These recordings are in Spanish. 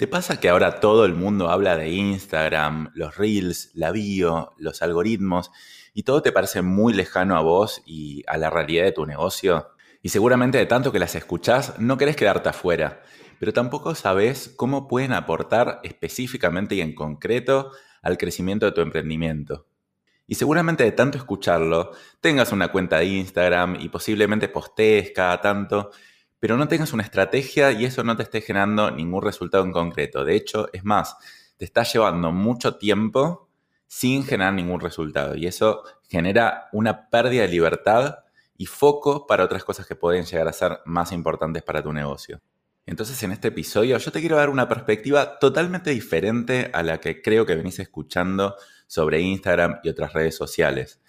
¿Te pasa que ahora todo el mundo habla de Instagram, los reels, la bio, los algoritmos y todo te parece muy lejano a vos y a la realidad de tu negocio? Y seguramente de tanto que las escuchás no querés quedarte afuera, pero tampoco sabes cómo pueden aportar específicamente y en concreto al crecimiento de tu emprendimiento. Y seguramente de tanto escucharlo, tengas una cuenta de Instagram y posiblemente postees cada tanto, pero no tengas una estrategia y eso no te esté generando ningún resultado en concreto. De hecho, es más, te está llevando mucho tiempo sin generar ningún resultado y eso genera una pérdida de libertad y foco para otras cosas que pueden llegar a ser más importantes para tu negocio. Entonces en este episodio yo te quiero dar una perspectiva totalmente diferente a la que creo que venís escuchando sobre Instagram y otras redes sociales.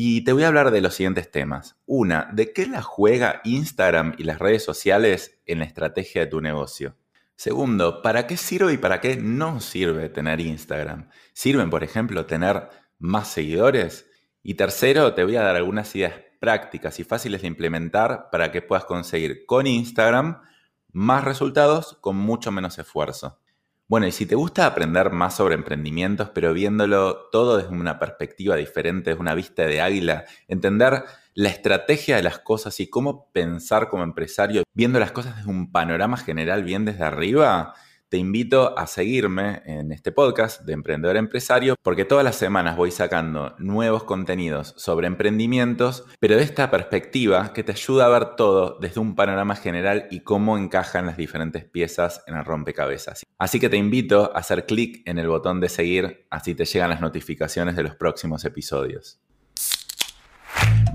Y te voy a hablar de los siguientes temas. Una, ¿de qué la juega Instagram y las redes sociales en la estrategia de tu negocio? Segundo, ¿para qué sirve y para qué no sirve tener Instagram? ¿Sirven, por ejemplo, tener más seguidores? Y tercero, te voy a dar algunas ideas prácticas y fáciles de implementar para que puedas conseguir con Instagram más resultados con mucho menos esfuerzo. Bueno, y si te gusta aprender más sobre emprendimientos, pero viéndolo todo desde una perspectiva diferente, desde una vista de águila, entender la estrategia de las cosas y cómo pensar como empresario, viendo las cosas desde un panorama general bien desde arriba, te invito a seguirme en este podcast de Emprendedor Empresario porque todas las semanas voy sacando nuevos contenidos sobre emprendimientos, pero de esta perspectiva que te ayuda a ver todo desde un panorama general y cómo encajan las diferentes piezas en el rompecabezas. Así que te invito a hacer clic en el botón de seguir, así te llegan las notificaciones de los próximos episodios.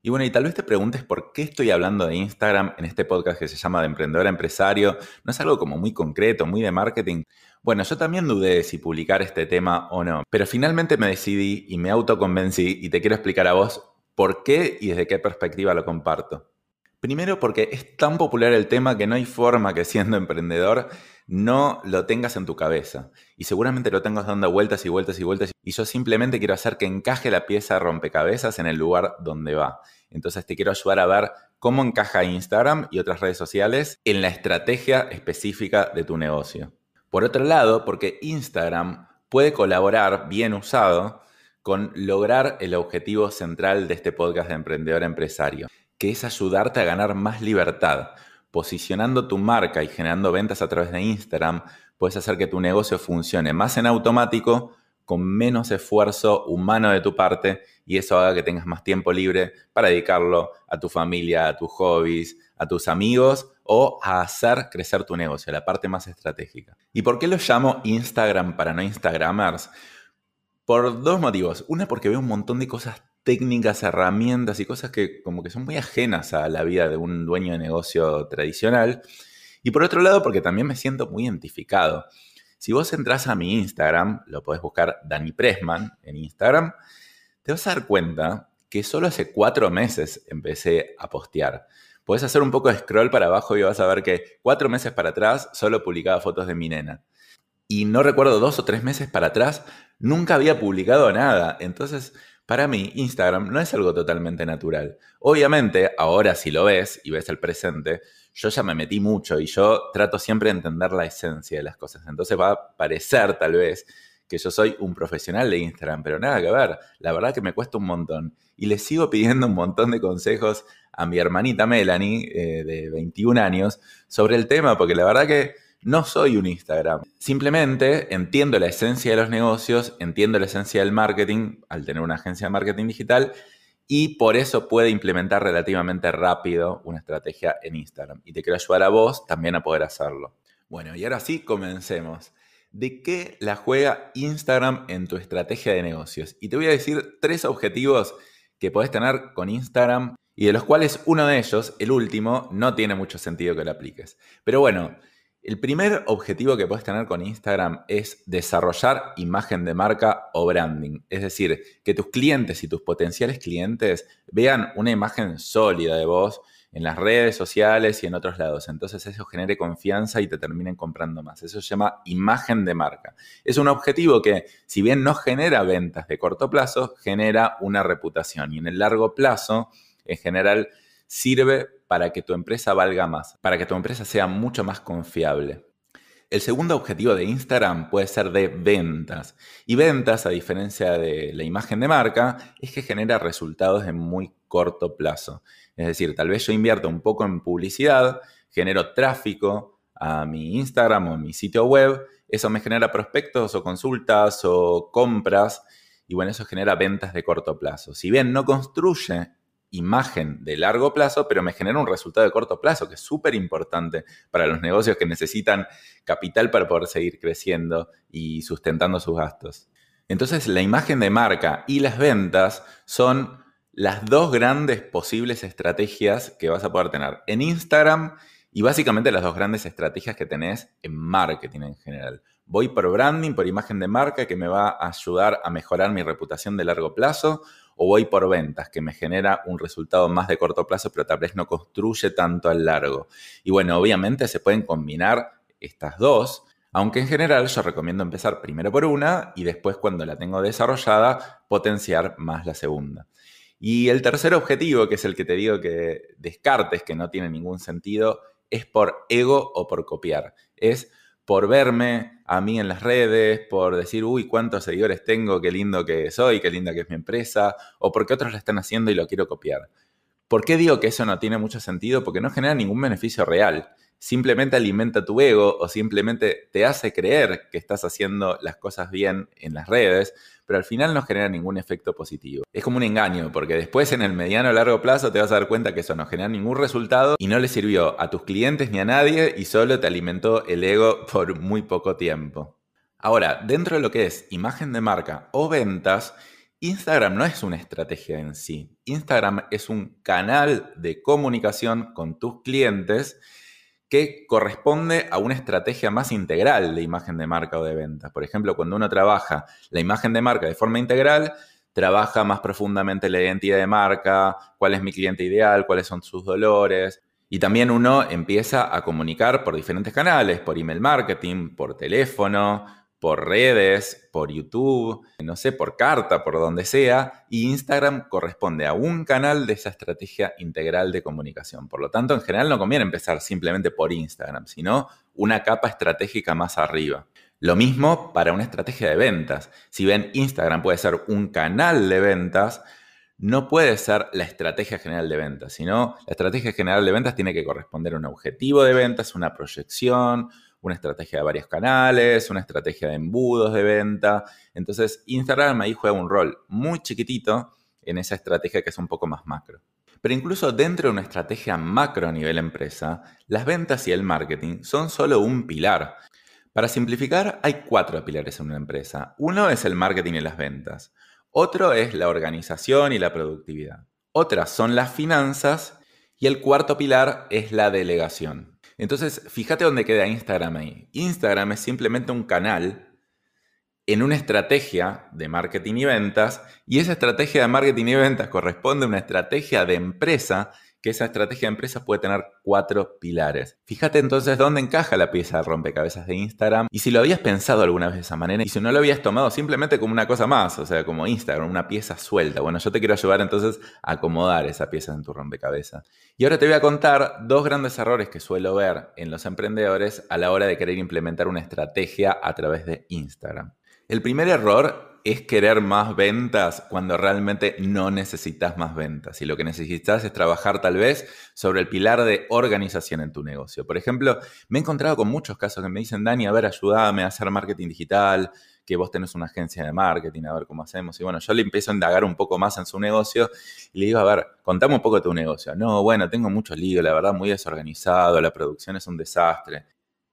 Y bueno, y tal vez te preguntes por qué estoy hablando de Instagram en este podcast que se llama de emprendedor empresario. No es algo como muy concreto, muy de marketing. Bueno, yo también dudé de si publicar este tema o no, pero finalmente me decidí y me autoconvencí y te quiero explicar a vos por qué y desde qué perspectiva lo comparto. Primero porque es tan popular el tema que no hay forma que siendo emprendedor no lo tengas en tu cabeza. Y seguramente lo tengas dando vueltas y vueltas y vueltas. Y yo simplemente quiero hacer que encaje la pieza rompecabezas en el lugar donde va. Entonces te quiero ayudar a ver cómo encaja Instagram y otras redes sociales en la estrategia específica de tu negocio. Por otro lado, porque Instagram puede colaborar bien usado con lograr el objetivo central de este podcast de emprendedor empresario, que es ayudarte a ganar más libertad. Posicionando tu marca y generando ventas a través de Instagram, puedes hacer que tu negocio funcione más en automático con menos esfuerzo humano de tu parte y eso haga que tengas más tiempo libre para dedicarlo a tu familia, a tus hobbies, a tus amigos o a hacer crecer tu negocio, la parte más estratégica. ¿Y por qué lo llamo Instagram para no Instagramers? Por dos motivos. Una, porque veo un montón de cosas técnicas, herramientas y cosas que como que son muy ajenas a la vida de un dueño de negocio tradicional. Y por otro lado, porque también me siento muy identificado. Si vos entras a mi Instagram, lo podés buscar Dani Pressman en Instagram, te vas a dar cuenta que solo hace cuatro meses empecé a postear. Podés hacer un poco de scroll para abajo y vas a ver que cuatro meses para atrás solo publicaba fotos de mi nena. Y no recuerdo dos o tres meses para atrás, nunca había publicado nada. Entonces, para mí, Instagram no es algo totalmente natural. Obviamente, ahora si lo ves y ves el presente, yo ya me metí mucho y yo trato siempre de entender la esencia de las cosas. Entonces va a parecer tal vez que yo soy un profesional de Instagram, pero nada que ver. La verdad que me cuesta un montón. Y le sigo pidiendo un montón de consejos a mi hermanita Melanie, eh, de 21 años, sobre el tema, porque la verdad que no soy un Instagram. Simplemente entiendo la esencia de los negocios, entiendo la esencia del marketing al tener una agencia de marketing digital y por eso puede implementar relativamente rápido una estrategia en Instagram. Y te quiero ayudar a vos también a poder hacerlo. Bueno, y ahora sí, comencemos. ¿De qué la juega Instagram en tu estrategia de negocios? Y te voy a decir tres objetivos que podés tener con Instagram y de los cuales uno de ellos, el último, no tiene mucho sentido que lo apliques. Pero bueno, El primer objetivo que puedes tener con Instagram es desarrollar imagen de marca o branding. Es decir, que tus clientes y tus potenciales clientes vean una imagen sólida de vos en las redes sociales y en otros lados. Entonces eso genere confianza y te terminen comprando más. Eso se llama imagen de marca. Es un objetivo que, si bien no genera ventas de corto plazo, genera una reputación y en el largo plazo, en general, sirve para que tu empresa valga más, para que tu empresa sea mucho más confiable. El segundo objetivo de Instagram puede ser de ventas. Y ventas, a diferencia de la imagen de marca, es que genera resultados en muy corto plazo. Es decir, tal vez yo invierto un poco en publicidad, genero tráfico a mi Instagram o a mi sitio web, eso me genera prospectos o consultas o compras y bueno, eso genera ventas de corto plazo. Si bien no construye imagen de largo plazo, pero me genera un resultado de corto plazo, que es súper importante para los negocios que necesitan capital para poder seguir creciendo y sustentando sus gastos. Entonces, la imagen de marca y las ventas son las dos grandes posibles estrategias que vas a poder tener en Instagram y básicamente las dos grandes estrategias que tenés en marketing en general. Voy por branding, por imagen de marca que me va a ayudar a mejorar mi reputación de largo plazo o voy por ventas que me genera un resultado más de corto plazo pero tal vez no construye tanto al largo. Y bueno, obviamente se pueden combinar estas dos, aunque en general yo recomiendo empezar primero por una y después cuando la tengo desarrollada potenciar más la segunda. Y el tercer objetivo, que es el que te digo que descartes, que no tiene ningún sentido, es por ego o por copiar. Es por verme a mí en las redes, por decir, uy, cuántos seguidores tengo, qué lindo que soy, qué linda que es mi empresa, o porque otros lo están haciendo y lo quiero copiar. ¿Por qué digo que eso no tiene mucho sentido? Porque no genera ningún beneficio real. Simplemente alimenta tu ego o simplemente te hace creer que estás haciendo las cosas bien en las redes, pero al final no genera ningún efecto positivo. Es como un engaño, porque después en el mediano o largo plazo te vas a dar cuenta que eso no genera ningún resultado y no le sirvió a tus clientes ni a nadie y solo te alimentó el ego por muy poco tiempo. Ahora, dentro de lo que es imagen de marca o ventas, Instagram no es una estrategia en sí. Instagram es un canal de comunicación con tus clientes que corresponde a una estrategia más integral de imagen de marca o de venta. Por ejemplo, cuando uno trabaja la imagen de marca de forma integral, trabaja más profundamente la identidad de marca, cuál es mi cliente ideal, cuáles son sus dolores. Y también uno empieza a comunicar por diferentes canales, por email marketing, por teléfono, por redes, por YouTube, no sé, por carta, por donde sea, y Instagram corresponde a un canal de esa estrategia integral de comunicación. Por lo tanto, en general no conviene empezar simplemente por Instagram, sino una capa estratégica más arriba. Lo mismo para una estrategia de ventas. Si ven, Instagram puede ser un canal de ventas, no puede ser la estrategia general de ventas, sino la estrategia general de ventas tiene que corresponder a un objetivo de ventas, una proyección, una estrategia de varios canales, una estrategia de embudos de venta. Entonces, Instagram ahí juega un rol muy chiquitito en esa estrategia que es un poco más macro. Pero incluso dentro de una estrategia macro a nivel empresa, las ventas y el marketing son solo un pilar. Para simplificar, hay cuatro pilares en una empresa. Uno es el marketing y las ventas. Otro es la organización y la productividad. Otras son las finanzas. Y el cuarto pilar es la delegación. Entonces, fíjate dónde queda Instagram ahí. Instagram es simplemente un canal en una estrategia de marketing y ventas, y esa estrategia de marketing y ventas corresponde a una estrategia de empresa que esa estrategia de empresa puede tener cuatro pilares. Fíjate entonces dónde encaja la pieza de rompecabezas de Instagram y si lo habías pensado alguna vez de esa manera y si no lo habías tomado simplemente como una cosa más, o sea, como Instagram, una pieza suelta. Bueno, yo te quiero ayudar entonces a acomodar esa pieza en tu rompecabezas. Y ahora te voy a contar dos grandes errores que suelo ver en los emprendedores a la hora de querer implementar una estrategia a través de Instagram. El primer error es querer más ventas cuando realmente no necesitas más ventas. Y lo que necesitas es trabajar tal vez sobre el pilar de organización en tu negocio. Por ejemplo, me he encontrado con muchos casos que me dicen, Dani, a ver, ayúdame a hacer marketing digital, que vos tenés una agencia de marketing, a ver cómo hacemos. Y bueno, yo le empiezo a indagar un poco más en su negocio y le digo, a ver, contame un poco de tu negocio. No, bueno, tengo mucho lío, la verdad, muy desorganizado, la producción es un desastre.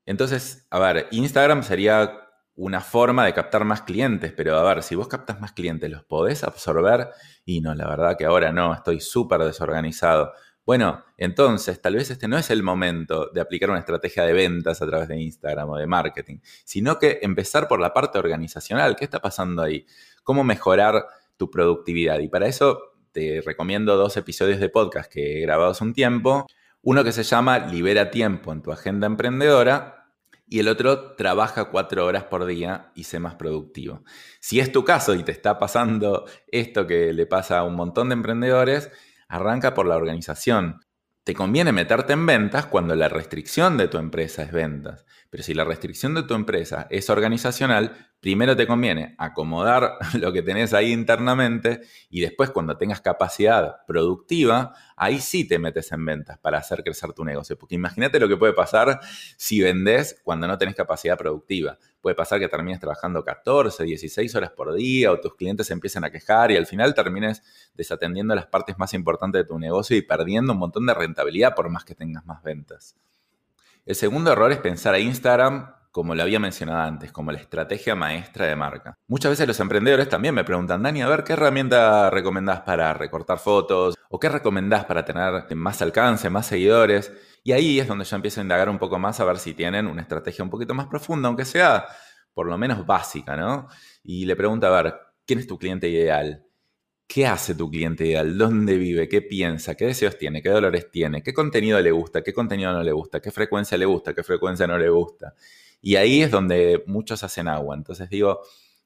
Entonces, a ver, Instagram sería una forma de captar más clientes, pero a ver, si vos captas más clientes, ¿los podés absorber? Y no, la verdad que ahora no, estoy súper desorganizado. Bueno, entonces tal vez este no es el momento de aplicar una estrategia de ventas a través de Instagram o de marketing, sino que empezar por la parte organizacional. ¿Qué está pasando ahí? ¿Cómo mejorar tu productividad? Y para eso te recomiendo dos episodios de podcast que he grabado hace un tiempo. Uno que se llama Libera tiempo en tu agenda emprendedora y el otro trabaja cuatro horas por día y sé más productivo. Si es tu caso y te está pasando esto que le pasa a un montón de emprendedores, arranca por la organización. Te conviene meterte en ventas cuando la restricción de tu empresa es ventas. Pero si la restricción de tu empresa es organizacional, primero te conviene acomodar lo que tenés ahí internamente y después cuando tengas capacidad productiva, ahí sí te metes en ventas para hacer crecer tu negocio. Porque imagínate lo que puede pasar si vendés cuando no tenés capacidad productiva. Puede pasar que termines trabajando 14, 16 horas por día o tus clientes se empiecen a quejar y al final termines desatendiendo las partes más importantes de tu negocio y perdiendo un montón de rentabilidad por más que tengas más ventas. El segundo error es pensar a Instagram como lo había mencionado antes, como la estrategia maestra de marca. Muchas veces los emprendedores también me preguntan, Dani, a ver, ¿qué herramienta recomendás para recortar fotos? ¿O qué recomendás para tener más alcance, más seguidores? Y ahí es donde yo empiezo a indagar un poco más a ver si tienen una estrategia un poquito más profunda, aunque sea por lo menos básica, ¿no? Y le pregunto, a ver, ¿quién es tu cliente ideal? ¿Qué hace tu cliente ideal? ¿Dónde vive? ¿Qué piensa? ¿Qué deseos tiene? ¿Qué dolores tiene? ¿Qué contenido le gusta? ¿Qué contenido no le gusta? ¿Qué frecuencia le gusta? ¿Qué frecuencia no le gusta? Y ahí es donde muchos hacen agua. Entonces digo,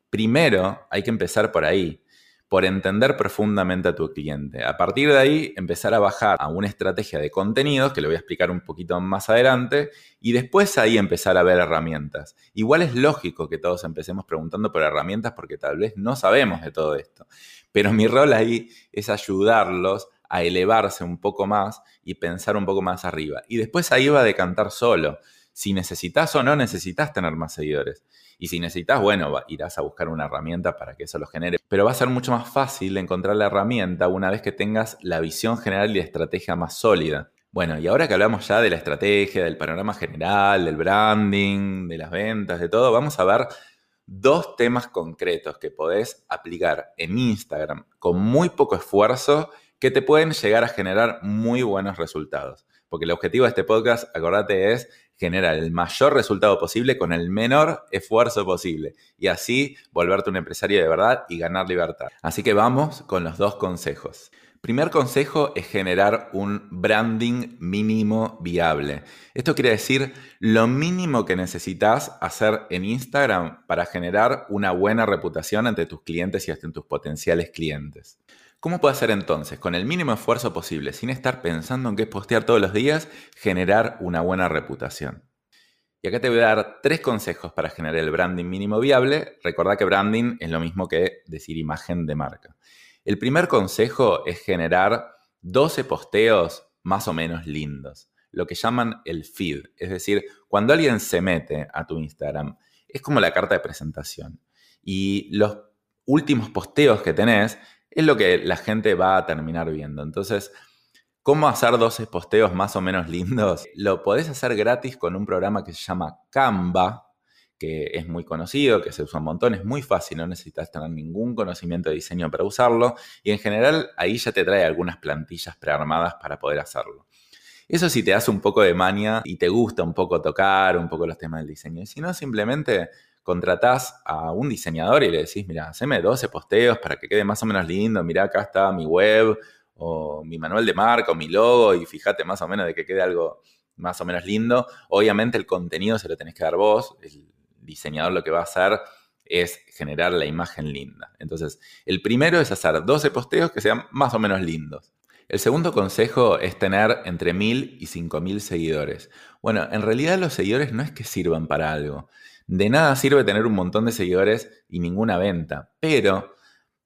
primero hay que empezar por ahí por entender profundamente a tu cliente. A partir de ahí, empezar a bajar a una estrategia de contenidos, que lo voy a explicar un poquito más adelante, y después ahí empezar a ver herramientas. Igual es lógico que todos empecemos preguntando por herramientas porque tal vez no sabemos de todo esto, pero mi rol ahí es ayudarlos a elevarse un poco más y pensar un poco más arriba. Y después ahí va a decantar solo si necesitas o no necesitas tener más seguidores. Y si necesitas, bueno, irás a buscar una herramienta para que eso lo genere. Pero va a ser mucho más fácil encontrar la herramienta una vez que tengas la visión general y la estrategia más sólida. Bueno, y ahora que hablamos ya de la estrategia, del panorama general, del branding, de las ventas, de todo, vamos a ver dos temas concretos que podés aplicar en Instagram con muy poco esfuerzo que te pueden llegar a generar muy buenos resultados. Porque el objetivo de este podcast, acordate, es generar el mayor resultado posible con el menor esfuerzo posible y así volverte un empresario de verdad y ganar libertad. Así que vamos con los dos consejos. Primer consejo es generar un branding mínimo viable. Esto quiere decir lo mínimo que necesitas hacer en Instagram para generar una buena reputación ante tus clientes y hasta tus potenciales clientes. ¿Cómo puedo hacer entonces, con el mínimo esfuerzo posible, sin estar pensando en qué postear todos los días, generar una buena reputación? Y acá te voy a dar tres consejos para generar el branding mínimo viable. Recordá que branding es lo mismo que decir imagen de marca. El primer consejo es generar 12 posteos más o menos lindos, lo que llaman el feed. Es decir, cuando alguien se mete a tu Instagram, es como la carta de presentación. Y los últimos posteos que tenés es lo que la gente va a terminar viendo. Entonces, ¿cómo hacer 12 posteos más o menos lindos? Lo podés hacer gratis con un programa que se llama Canva, que es muy conocido, que se usa un montón, es muy fácil, no necesitas tener ningún conocimiento de diseño para usarlo y en general ahí ya te trae algunas plantillas prearmadas para poder hacerlo. Eso sí te hace un poco de mania y te gusta un poco tocar un poco los temas del diseño. Y si no, simplemente contratás a un diseñador y le decís, mira, haceme 12 posteos para que quede más o menos lindo, mira, acá está mi web o mi manual de marca o mi logo y fíjate más o menos de que quede algo más o menos lindo. Obviamente el contenido se lo tenés que dar vos, el diseñador lo que va a hacer es generar la imagen linda. Entonces, el primero es hacer 12 posteos que sean más o menos lindos. El segundo consejo es tener entre 1000 y 5000 seguidores. Bueno, en realidad los seguidores no es que sirvan para algo. De nada sirve tener un montón de seguidores y ninguna venta, pero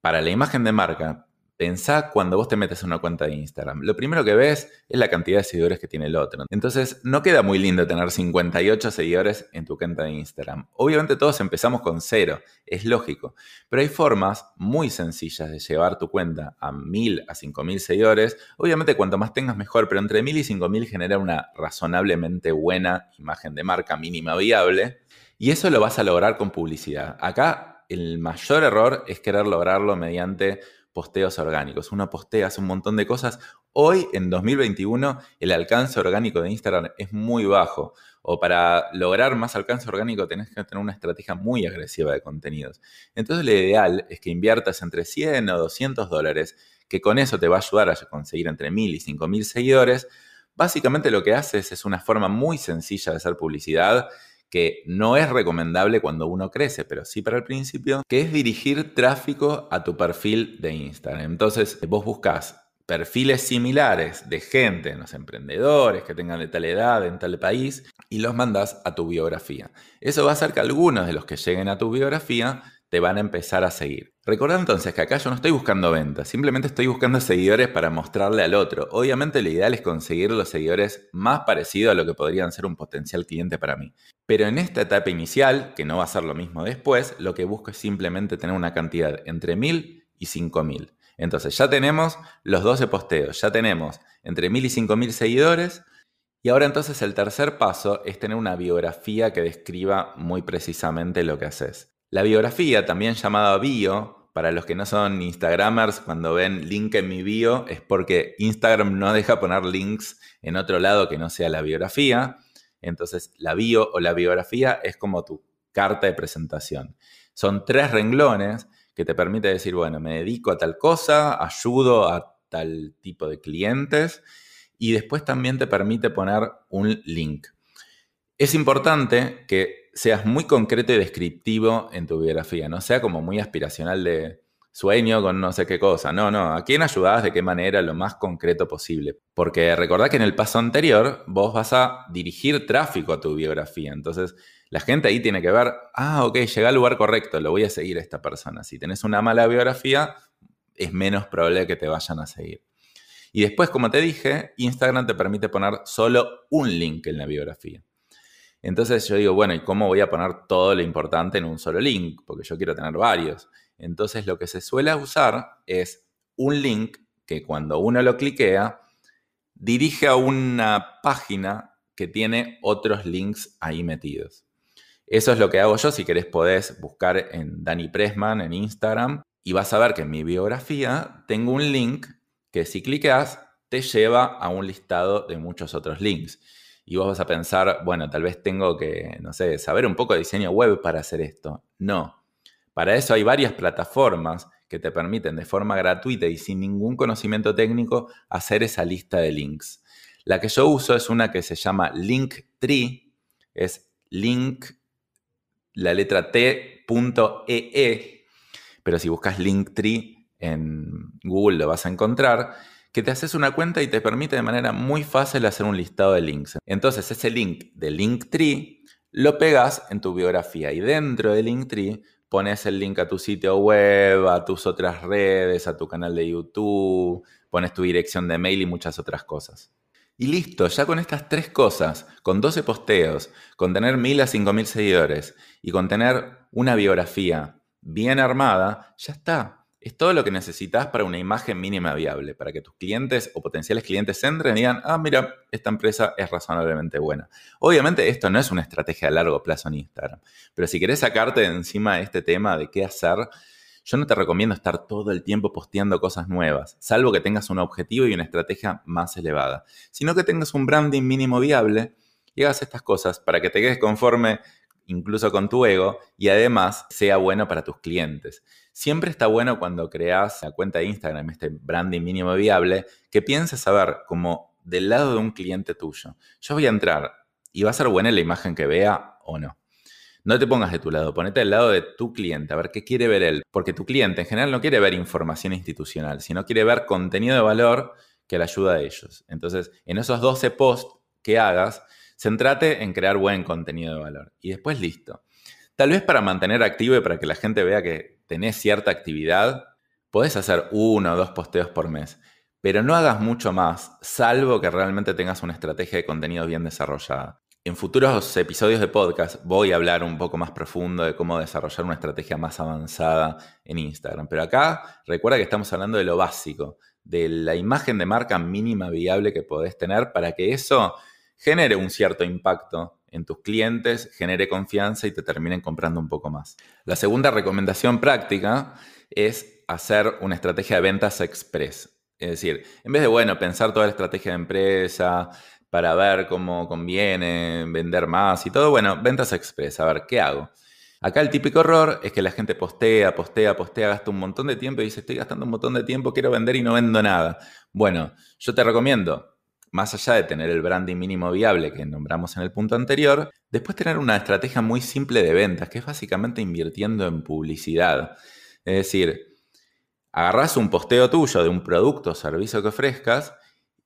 para la imagen de marca, Pensá cuando vos te metes en una cuenta de Instagram. Lo primero que ves es la cantidad de seguidores que tiene el otro. Entonces, no queda muy lindo tener 58 seguidores en tu cuenta de Instagram. Obviamente todos empezamos con cero, es lógico. Pero hay formas muy sencillas de llevar tu cuenta a 1000 a 5000 seguidores. Obviamente cuanto más tengas mejor, pero entre 1000 y 5000 genera una razonablemente buena imagen de marca mínima viable. Y eso lo vas a lograr con publicidad. Acá el mayor error es querer lograrlo mediante posteos orgánicos. Uno postea, hace un montón de cosas. Hoy, en 2021, el alcance orgánico de Instagram es muy bajo. O para lograr más alcance orgánico tenés que tener una estrategia muy agresiva de contenidos. Entonces lo ideal es que inviertas entre 100 o 200 dólares, que con eso te va a ayudar a conseguir entre 1000 y 5000 seguidores. Básicamente lo que haces es una forma muy sencilla de hacer publicidad que no es recomendable cuando uno crece, pero sí para el principio, que es dirigir tráfico a tu perfil de Instagram. Entonces, vos buscas perfiles similares de gente, los emprendedores que tengan de tal edad en tal país, y los mandas a tu biografía. Eso va a hacer que algunos de los que lleguen a tu biografía te van a empezar a seguir. Recordad entonces que acá yo no estoy buscando ventas, simplemente estoy buscando seguidores para mostrarle al otro. Obviamente lo ideal es conseguir los seguidores más parecidos a lo que podrían ser un potencial cliente para mí. Pero en esta etapa inicial, que no va a ser lo mismo después, lo que busco es simplemente tener una cantidad entre 1000 y 5000. Entonces ya tenemos los 12 posteos, ya tenemos entre 1000 y 5000 seguidores. Y ahora entonces el tercer paso es tener una biografía que describa muy precisamente lo que haces. La biografía, también llamada bio, para los que no son Instagramers, cuando ven link en mi bio, es porque Instagram no deja poner links en otro lado que no sea la biografía. Entonces la bio o la biografía es como tu carta de presentación. Son tres renglones que te permite decir, bueno, me dedico a tal cosa, ayudo a tal tipo de clientes y después también te permite poner un link. Es importante que seas muy concreto y descriptivo en tu biografía, no sea como muy aspiracional de sueño con no sé qué cosa. No, no, ¿a quién ayudás? ¿De qué manera? Lo más concreto posible. Porque recordá que en el paso anterior vos vas a dirigir tráfico a tu biografía. Entonces, la gente ahí tiene que ver, ah, ok, llega al lugar correcto, lo voy a seguir a esta persona. Si tenés una mala biografía, es menos probable que te vayan a seguir. Y después, como te dije, Instagram te permite poner solo un link en la biografía. Entonces yo digo, bueno, ¿y cómo voy a poner todo lo importante en un solo link? Porque yo quiero tener varios. Entonces lo que se suele usar es un link que cuando uno lo cliquea, dirige a una página que tiene otros links ahí metidos. Eso es lo que hago yo. Si querés podés buscar en Dani Pressman en Instagram y vas a ver que en mi biografía tengo un link que si clicas te lleva a un listado de muchos otros links. Y vos vas a pensar, bueno, tal vez tengo que, no sé, saber un poco de diseño web para hacer esto. No. Para eso hay varias plataformas que te permiten de forma gratuita y sin ningún conocimiento técnico hacer esa lista de links. La que yo uso es una que se llama Linktree, es link la letra T.ee, e, pero si buscas Linktree en Google lo vas a encontrar, que te haces una cuenta y te permite de manera muy fácil hacer un listado de links. Entonces ese link de Linktree lo pegas en tu biografía y dentro de Linktree pones el link a tu sitio web, a tus otras redes, a tu canal de YouTube, pones tu dirección de mail y muchas otras cosas. Y listo, ya con estas tres cosas, con 12 posteos, con tener 1000 a 5000 seguidores y con tener una biografía bien armada, ya está. Es todo lo que necesitas para una imagen mínima viable, para que tus clientes o potenciales clientes entren y digan, ah, mira, esta empresa es razonablemente buena. Obviamente esto no es una estrategia a largo plazo en Instagram, pero si querés sacarte de encima este tema de qué hacer, yo no te recomiendo estar todo el tiempo posteando cosas nuevas, salvo que tengas un objetivo y una estrategia más elevada, sino que tengas un branding mínimo viable y hagas estas cosas para que te quedes conforme incluso con tu ego y además sea bueno para tus clientes. Siempre está bueno cuando creas la cuenta de Instagram, este branding mínimo viable, que pienses a ver como del lado de un cliente tuyo. Yo voy a entrar y va a ser buena la imagen que vea o no. No te pongas de tu lado, ponete al lado de tu cliente, a ver qué quiere ver él. Porque tu cliente en general no quiere ver información institucional, sino quiere ver contenido de valor que le ayuda a ellos. Entonces, en esos 12 posts que hagas, centrate en crear buen contenido de valor. Y después listo. Tal vez para mantener activo y para que la gente vea que tenés cierta actividad, podés hacer uno o dos posteos por mes. Pero no hagas mucho más, salvo que realmente tengas una estrategia de contenido bien desarrollada. En futuros episodios de podcast voy a hablar un poco más profundo de cómo desarrollar una estrategia más avanzada en Instagram. Pero acá recuerda que estamos hablando de lo básico, de la imagen de marca mínima viable que podés tener para que eso genere un cierto impacto en tus clientes, genere confianza y te terminen comprando un poco más. La segunda recomendación práctica es hacer una estrategia de ventas express. Es decir, en vez de, bueno, pensar toda la estrategia de empresa para ver cómo conviene vender más y todo, bueno, ventas express, a ver, ¿qué hago? Acá el típico error es que la gente postea, postea, postea, gasta un montón de tiempo y dice, estoy gastando un montón de tiempo, quiero vender y no vendo nada. Bueno, yo te recomiendo, más allá de tener el branding mínimo viable que nombramos en el punto anterior, después tener una estrategia muy simple de ventas, que es básicamente invirtiendo en publicidad. Es decir, agarrás un posteo tuyo de un producto o servicio que ofrezcas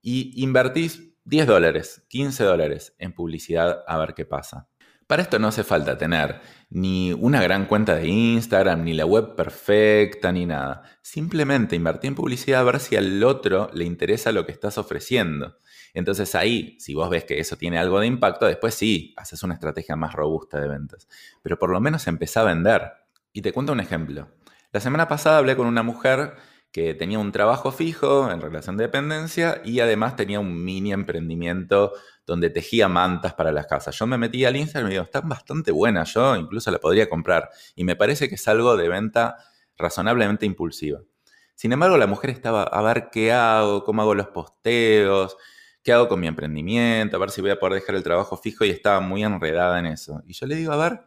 y invertís 10 dólares, 15 dólares en publicidad a ver qué pasa. Para esto no hace falta tener ni una gran cuenta de Instagram, ni la web perfecta, ni nada. Simplemente invertir en publicidad a ver si al otro le interesa lo que estás ofreciendo. Entonces ahí, si vos ves que eso tiene algo de impacto, después sí, haces una estrategia más robusta de ventas. Pero por lo menos empezá a vender. Y te cuento un ejemplo. La semana pasada hablé con una mujer que tenía un trabajo fijo en relación de dependencia y además tenía un mini emprendimiento donde tejía mantas para las casas. Yo me metí al Instagram y digo, están bastante buenas, yo incluso la podría comprar. Y me parece que es algo de venta razonablemente impulsiva. Sin embargo, la mujer estaba a ver qué hago, cómo hago los posteos, qué hago con mi emprendimiento, a ver si voy a poder dejar el trabajo fijo y estaba muy enredada en eso. Y yo le digo, a ver,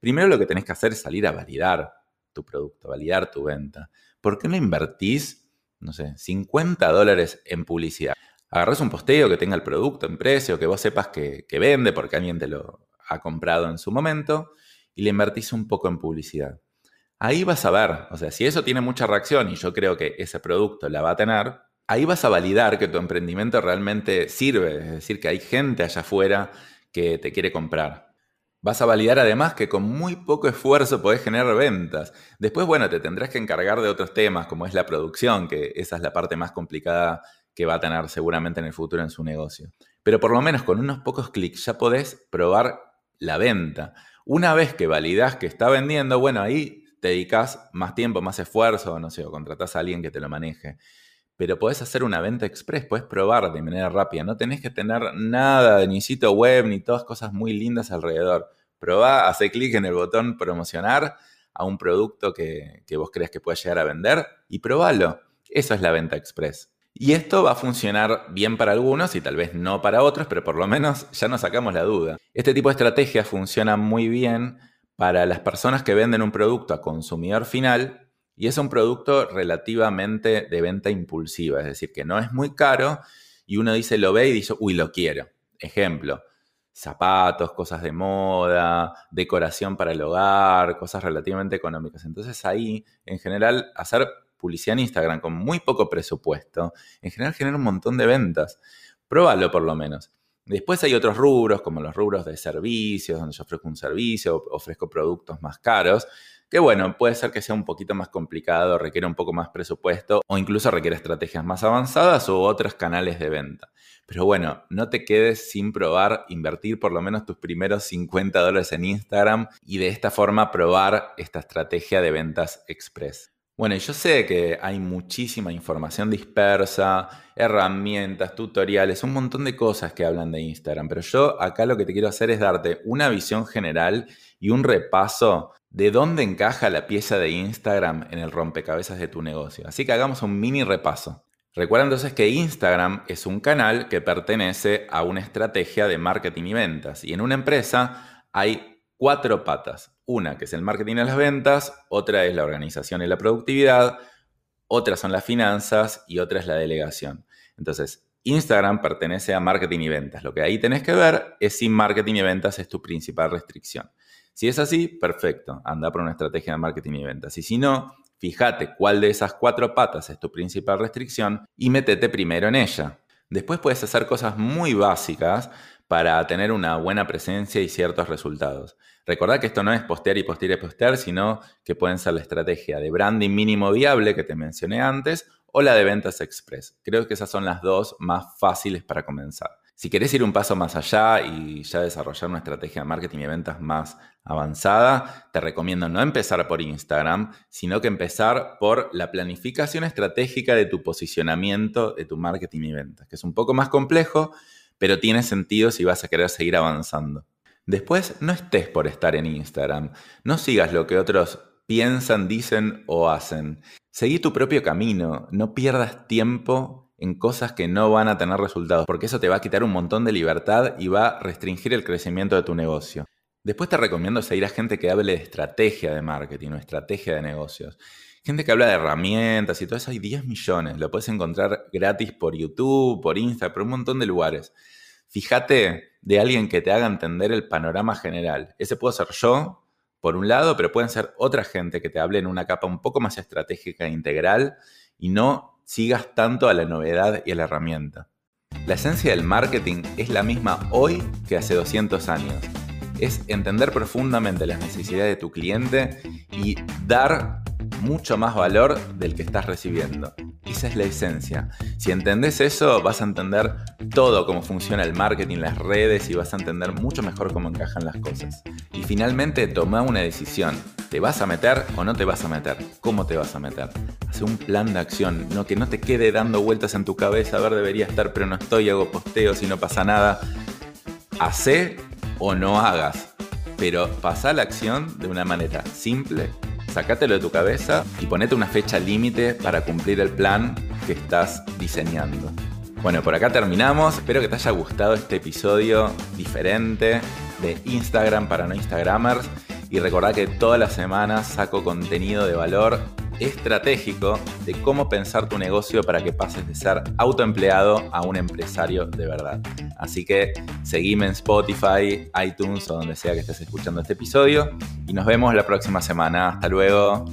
primero lo que tenés que hacer es salir a validar tu producto, validar tu venta. ¿Por qué no invertís, no sé, 50 dólares en publicidad? agarras un posteo que tenga el producto en precio, que vos sepas que, vende porque alguien te lo ha comprado en su momento y le invertís un poco en publicidad. Ahí vas a ver, o sea, si eso tiene mucha reacción y yo creo que ese producto la va a tener, ahí vas a validar que tu emprendimiento realmente sirve, es decir, que hay gente allá afuera que te quiere comprar. Vas a validar además que con muy poco esfuerzo podés generar ventas. Después, bueno, te tendrás que encargar de otros temas, como es la producción, que esa es la parte más complicada que va a tener seguramente en el futuro en su negocio. Pero por lo menos con unos pocos clics ya podés probar la venta. Una vez que validás que está vendiendo, bueno, ahí te dedicas más tiempo, más esfuerzo, no sé, o contratás a alguien que te lo maneje. Pero podés hacer una venta express, podés probar de manera rápida. No tenés que tener nada, ni sitio web, ni todas cosas muy lindas alrededor. Probá, hace clic en el botón promocionar a un producto que, que vos creas que pueda llegar a vender y probalo. Eso es la venta express. Y esto va a funcionar bien para algunos y tal vez no para otros, pero por lo menos ya nos sacamos la duda. Este tipo de estrategias funciona muy bien para las personas que venden un producto a consumidor final y es un producto relativamente de venta impulsiva, es decir, que no es muy caro y uno dice, lo ve y dice, uy, lo quiero. Ejemplo, zapatos, cosas de moda, decoración para el hogar, cosas relativamente económicas. Entonces ahí, en general, hacer publicidad en Instagram con muy poco presupuesto, en general genera un montón de ventas. Pruébalo por lo menos. Después hay otros rubros, como los rubros de servicios, donde yo ofrezco un servicio, ofrezco productos más caros, que bueno, puede ser que sea un poquito más complicado, requiere un poco más presupuesto o incluso requiere estrategias más avanzadas u otros canales de venta. Pero bueno, no te quedes sin probar, invertir por lo menos tus primeros 50 dólares en Instagram y de esta forma probar esta estrategia de ventas express. Bueno, yo sé que hay muchísima información dispersa, herramientas, tutoriales, un montón de cosas que hablan de Instagram, pero yo acá lo que te quiero hacer es darte una visión general y un repaso de dónde encaja la pieza de Instagram en el rompecabezas de tu negocio. Así que hagamos un mini repaso. Recuerda entonces que Instagram es un canal que pertenece a una estrategia de marketing y ventas y en una empresa hay cuatro patas. Una que es el marketing y las ventas, otra es la organización y la productividad, otras son las finanzas y otra es la delegación. Entonces, Instagram pertenece a marketing y ventas. Lo que ahí tenés que ver es si marketing y ventas es tu principal restricción. Si es así, perfecto, anda por una estrategia de marketing y ventas. Y si no, fíjate cuál de esas cuatro patas es tu principal restricción y métete primero en ella. Después puedes hacer cosas muy básicas para tener una buena presencia y ciertos resultados. Recordad que esto no es postear y postear y postear, sino que pueden ser la estrategia de branding mínimo viable que te mencioné antes o la de ventas express. Creo que esas son las dos más fáciles para comenzar. Si querés ir un paso más allá y ya desarrollar una estrategia de marketing y ventas más avanzada, te recomiendo no empezar por Instagram, sino que empezar por la planificación estratégica de tu posicionamiento de tu marketing y ventas, que es un poco más complejo, pero tiene sentido si vas a querer seguir avanzando. Después, no estés por estar en Instagram. No sigas lo que otros piensan, dicen o hacen. Seguí tu propio camino, no pierdas tiempo en cosas que no van a tener resultados, porque eso te va a quitar un montón de libertad y va a restringir el crecimiento de tu negocio. Después te recomiendo seguir a gente que hable de estrategia de marketing o estrategia de negocios. Gente que habla de herramientas y todo eso, hay 10 millones. Lo puedes encontrar gratis por YouTube, por Instagram, por un montón de lugares. Fíjate de alguien que te haga entender el panorama general. Ese puedo ser yo, por un lado, pero pueden ser otra gente que te hable en una capa un poco más estratégica e integral y no sigas tanto a la novedad y a la herramienta. La esencia del marketing es la misma hoy que hace 200 años es entender profundamente las necesidades de tu cliente y dar mucho más valor del que estás recibiendo. Esa es la esencia. Si entendés eso, vas a entender todo cómo funciona el marketing, las redes y vas a entender mucho mejor cómo encajan las cosas. Y finalmente, toma una decisión. ¿Te vas a meter o no te vas a meter? ¿Cómo te vas a meter? Hace un plan de acción, no que no te quede dando vueltas en tu cabeza, a ver, debería estar, pero no estoy, hago posteos y no pasa nada. Hacé o no hagas, pero pasa la acción de una manera simple, sacátelo de tu cabeza y ponete una fecha límite para cumplir el plan que estás diseñando. Bueno, por acá terminamos. Espero que te haya gustado este episodio diferente de Instagram para no Instagramers. Y recordá que todas las semanas saco contenido de valor estratégico de cómo pensar tu negocio para que pases de ser autoempleado a un empresario de verdad. Así que seguime en Spotify, iTunes o donde sea que estés escuchando este episodio y nos vemos la próxima semana. Hasta luego.